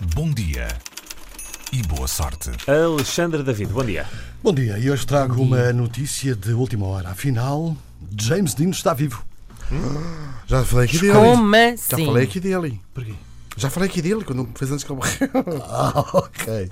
bom dia e boa sorte. Alexandre David, bom dia. Bom dia, e hoje trago uma notícia de última hora. Afinal, James Dean está vivo. Já falei aqui dele. Como Já assim? falei aqui dele. Porquê? Já falei aqui dele quando fez antes que ele morreu. Ah, ok.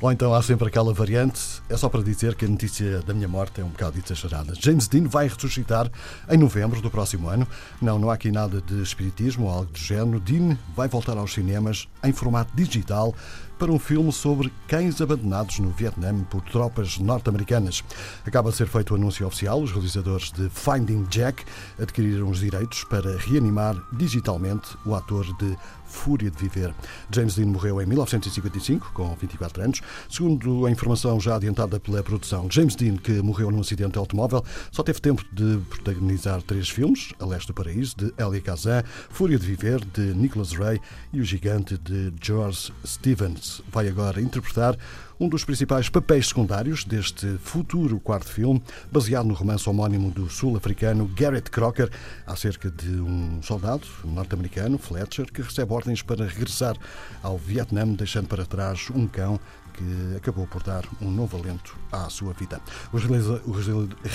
Ou então há sempre aquela variante, é só para dizer que a notícia da minha morte é um bocado exagerada. James Dean vai ressuscitar em novembro do próximo ano. Não, não há aqui nada de espiritismo ou algo do género. Dean vai voltar aos cinemas em formato digital para um filme sobre cães abandonados no Vietnã por tropas norte-americanas. Acaba de ser feito o anúncio oficial. Os realizadores de Finding Jack adquiriram os direitos para reanimar digitalmente o ator de Fúria de Viver. James Dean morreu em 1955, com 24 anos. Segundo a informação já adiantada pela produção, James Dean, que morreu num acidente de automóvel, só teve tempo de protagonizar três filmes: A Leste do Paraíso, de Elia Kazan, Fúria de Viver, de Nicholas Ray e O Gigante, de George Stevens. Vai agora interpretar um dos principais papéis secundários deste futuro quarto filme, baseado no romance homónimo do sul-africano Garrett Crocker, acerca de um soldado norte-americano, Fletcher, que recebe ordens para regressar ao Vietnã, deixando para trás um cão que acabou por dar um novo alento à sua vida. Os, realiza- os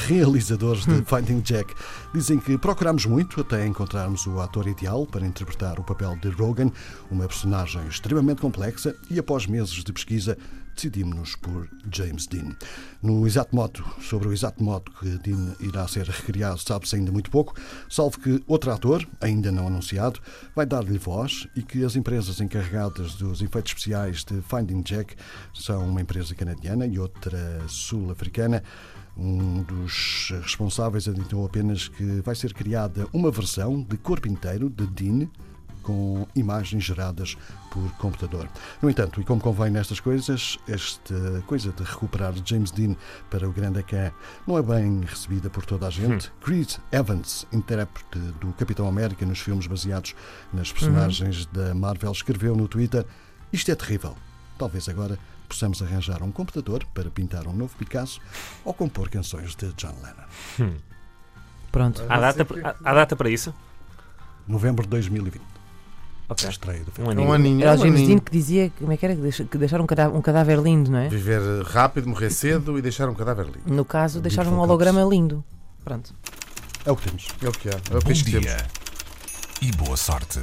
realizadores de Finding Jack dizem que procuramos muito até encontrarmos o ator ideal para interpretar o papel de Rogan, uma personagem extremamente complexa, e após meses de pesquisa decidimos-nos por James Dean. No exato modo, sobre o exato modo que Dean irá ser recriado, sabe-se ainda muito pouco, salvo que outro ator, ainda não anunciado, vai dar-lhe voz e que as empresas encarregadas dos efeitos especiais de Finding Jack são uma empresa canadiana e outra sul-africana. Um dos responsáveis adiantou apenas que vai ser criada uma versão de corpo inteiro de Dean com imagens geradas por computador. No entanto, e como convém nestas coisas, esta coisa de recuperar James Dean para o grande ecrã não é bem recebida por toda a gente. Chris Evans, intérprete do Capitão América nos filmes baseados nas personagens da Marvel, escreveu no Twitter: Isto é terrível. Talvez agora possamos arranjar um computador para pintar um novo Picasso ou compor canções de John Lennon. Pronto. Há data, há, há data para isso? Novembro de 2020. Ok. A estreia do Um filme. É aninho. um aninho. Era é o um James. Dean que dizia, como é que era? Que deixa- que deixar um cadáver, um cadáver lindo, não é? Viver rápido, morrer cedo e deixar um cadáver lindo. No caso, deixar um holograma lindo. Pronto. É o que temos. É o que há. É o Bom que temos. dia e boa sorte.